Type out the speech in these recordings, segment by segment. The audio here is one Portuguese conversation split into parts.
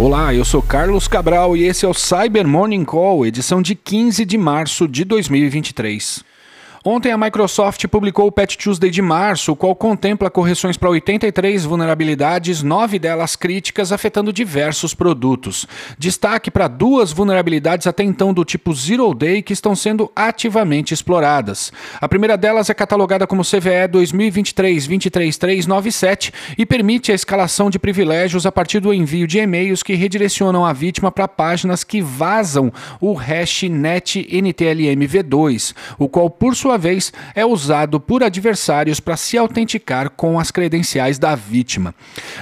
Olá, eu sou Carlos Cabral e esse é o Cyber Morning Call, edição de 15 de março de 2023. Ontem a Microsoft publicou o Patch Tuesday de março, o qual contempla correções para 83 vulnerabilidades, nove delas críticas, afetando diversos produtos. Destaque para duas vulnerabilidades até então do tipo Zero Day que estão sendo ativamente exploradas. A primeira delas é catalogada como CVE 2023-23397 e permite a escalação de privilégios a partir do envio de e-mails que redirecionam a vítima para páginas que vazam o hash netntlmv2, o qual por sua sua vez, é usado por adversários para se autenticar com as credenciais da vítima.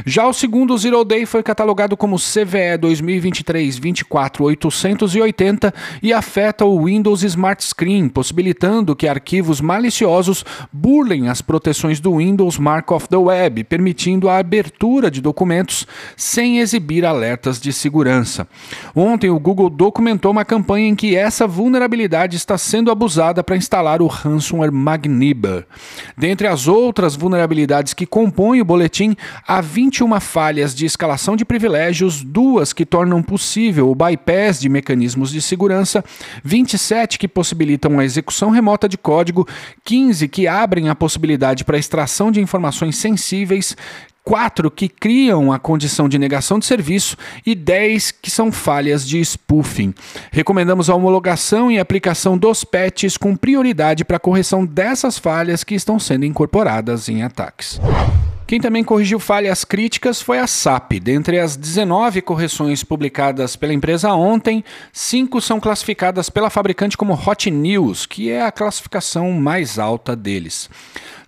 Já o segundo Zero Day foi catalogado como CVE 2023-24880 e afeta o Windows Smart Screen, possibilitando que arquivos maliciosos burlem as proteções do Windows Mark of the Web, permitindo a abertura de documentos sem exibir alertas de segurança. Ontem, o Google documentou uma campanha em que essa vulnerabilidade está sendo abusada para instalar o ransomware Magniber. Dentre as outras vulnerabilidades que compõem o boletim, há 21 falhas de escalação de privilégios, duas que tornam possível o bypass de mecanismos de segurança, 27 que possibilitam a execução remota de código, 15 que abrem a possibilidade para extração de informações sensíveis, quatro que criam a condição de negação de serviço e 10 que são falhas de spoofing. Recomendamos a homologação e aplicação dos patches com prioridade para a correção dessas falhas que estão sendo incorporadas em ataques. Quem também corrigiu falhas críticas foi a SAP. Dentre as 19 correções publicadas pela empresa ontem, cinco são classificadas pela fabricante como Hot News, que é a classificação mais alta deles.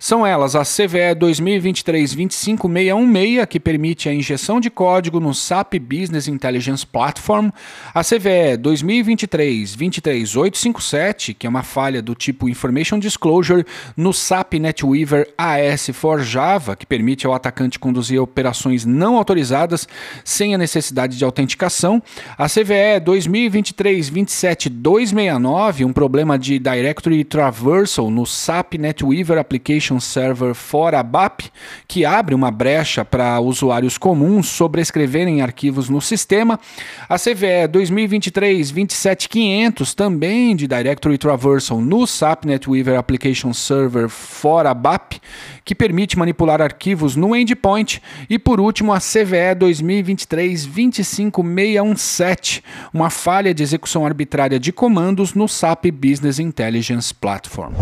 São elas a CVE 2023-25616, que permite a injeção de código no SAP Business Intelligence Platform, a CVE 2023-23857, que é uma falha do tipo Information Disclosure no SAP NetWeaver AS for Java, que permite ao atacante conduzir operações não autorizadas sem a necessidade de autenticação, a CVE 2023-27269, um problema de Directory Traversal no SAP NetWeaver Application Application Server for ABAP, que abre uma brecha para usuários comuns sobrescreverem arquivos no sistema. A CVE 2023-27500, também de Directory Traversal no SAP NetWeaver Application Server for ABAP, que permite manipular arquivos no endpoint. E por último, a CVE 2023-25617, uma falha de execução arbitrária de comandos no SAP Business Intelligence Platform.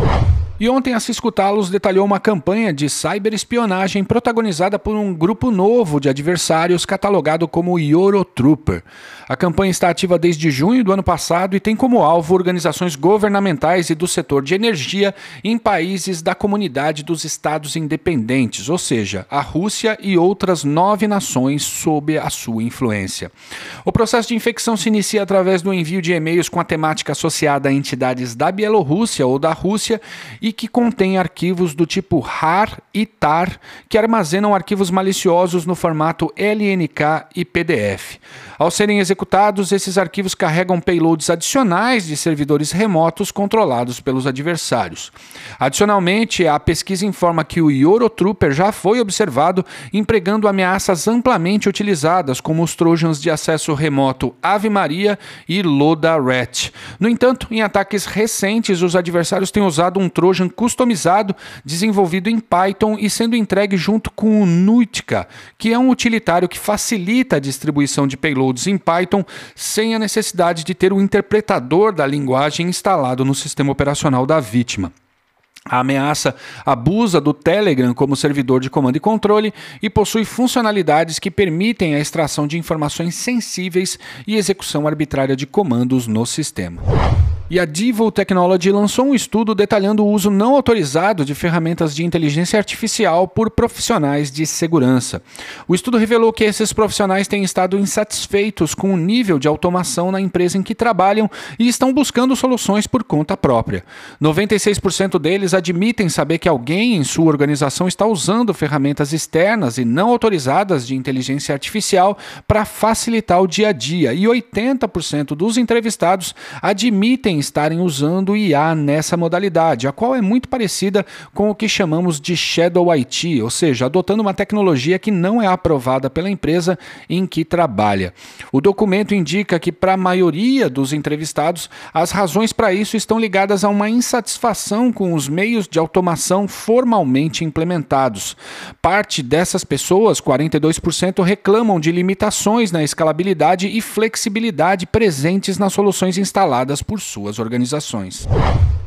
E ontem a Cisco Talos detalhou uma campanha de cyberespionagem protagonizada por um grupo novo de adversários catalogado como Eurotrooper. A campanha está ativa desde junho do ano passado e tem como alvo organizações governamentais e do setor de energia em países da comunidade dos Estados Independentes, ou seja, a Rússia e outras nove nações sob a sua influência. O processo de infecção se inicia através do envio de e-mails com a temática associada a entidades da Bielorrússia ou da Rússia e que contém arquivos do tipo RAR e TAR, que armazenam arquivos maliciosos no formato LNK e PDF. Ao serem executados, esses arquivos carregam payloads adicionais de servidores remotos controlados pelos adversários. Adicionalmente, a pesquisa informa que o Eurotrooper já foi observado empregando ameaças amplamente utilizadas, como os trojans de acesso remoto Ave Maria e Loda Rat. No entanto, em ataques recentes, os adversários têm usado um trojan customizado desenvolvido em Python e sendo entregue junto com o Nuitica, que é um utilitário que facilita a distribuição de payloads conteúdos em Python sem a necessidade de ter o interpretador da linguagem instalado no sistema operacional da vítima. A ameaça abusa do Telegram como servidor de comando e controle e possui funcionalidades que permitem a extração de informações sensíveis e execução arbitrária de comandos no sistema. E a Devil Technology lançou um estudo detalhando o uso não autorizado de ferramentas de inteligência artificial por profissionais de segurança. O estudo revelou que esses profissionais têm estado insatisfeitos com o nível de automação na empresa em que trabalham e estão buscando soluções por conta própria. 96% deles admitem saber que alguém em sua organização está usando ferramentas externas e não autorizadas de inteligência artificial para facilitar o dia a dia, e 80% dos entrevistados admitem estarem usando IA nessa modalidade, a qual é muito parecida com o que chamamos de Shadow IT, ou seja, adotando uma tecnologia que não é aprovada pela empresa em que trabalha. O documento indica que, para a maioria dos entrevistados, as razões para isso estão ligadas a uma insatisfação com os meios de automação formalmente implementados. Parte dessas pessoas, 42%, reclamam de limitações na escalabilidade e flexibilidade presentes nas soluções instaladas por suas organizações.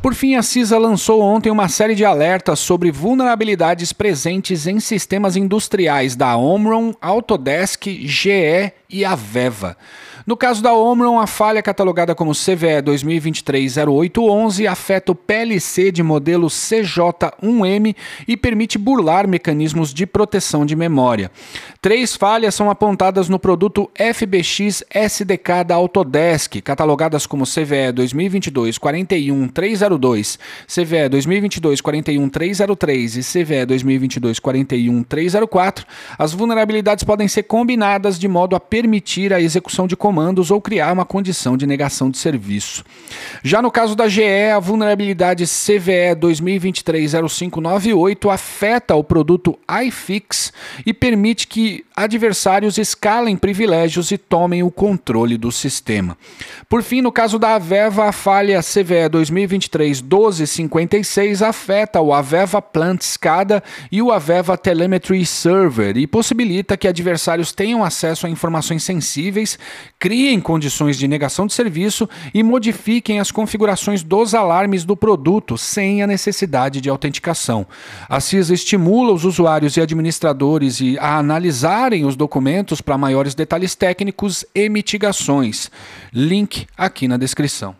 Por fim, a CISA lançou ontem uma série de alertas sobre vulnerabilidades presentes em sistemas industriais da Omron, Autodesk, GE e Aveva. No caso da Omron, a falha catalogada como CVE 2023-0811 afeta o PLC de modelo CJ1M e permite burlar mecanismos de proteção de memória. Três falhas são apontadas no produto FBX SDK da Autodesk, catalogadas como CVE 2022-41302, CVE 2022-41303 e CVE 2022-41304. As vulnerabilidades podem ser combinadas de modo a permitir a execução de comandos ou criar uma condição de negação de serviço. Já no caso da GE, a vulnerabilidade CVE 2023-0598 afeta o produto iFix e permite que adversários escalem privilégios e tomem o controle do sistema. Por fim, no caso da Aveva, a falha CVE 2023-1256 afeta o Aveva Plant SCADA e o Aveva Telemetry Server e possibilita que adversários tenham acesso a informações sensíveis, criem condições de negação de serviço e modifiquem as configurações dos alarmes do produto sem a necessidade de autenticação. A CISA estimula os usuários e administradores a analisarem os documentos para maiores detalhes técnicos e mitigações. Link aqui na descrição.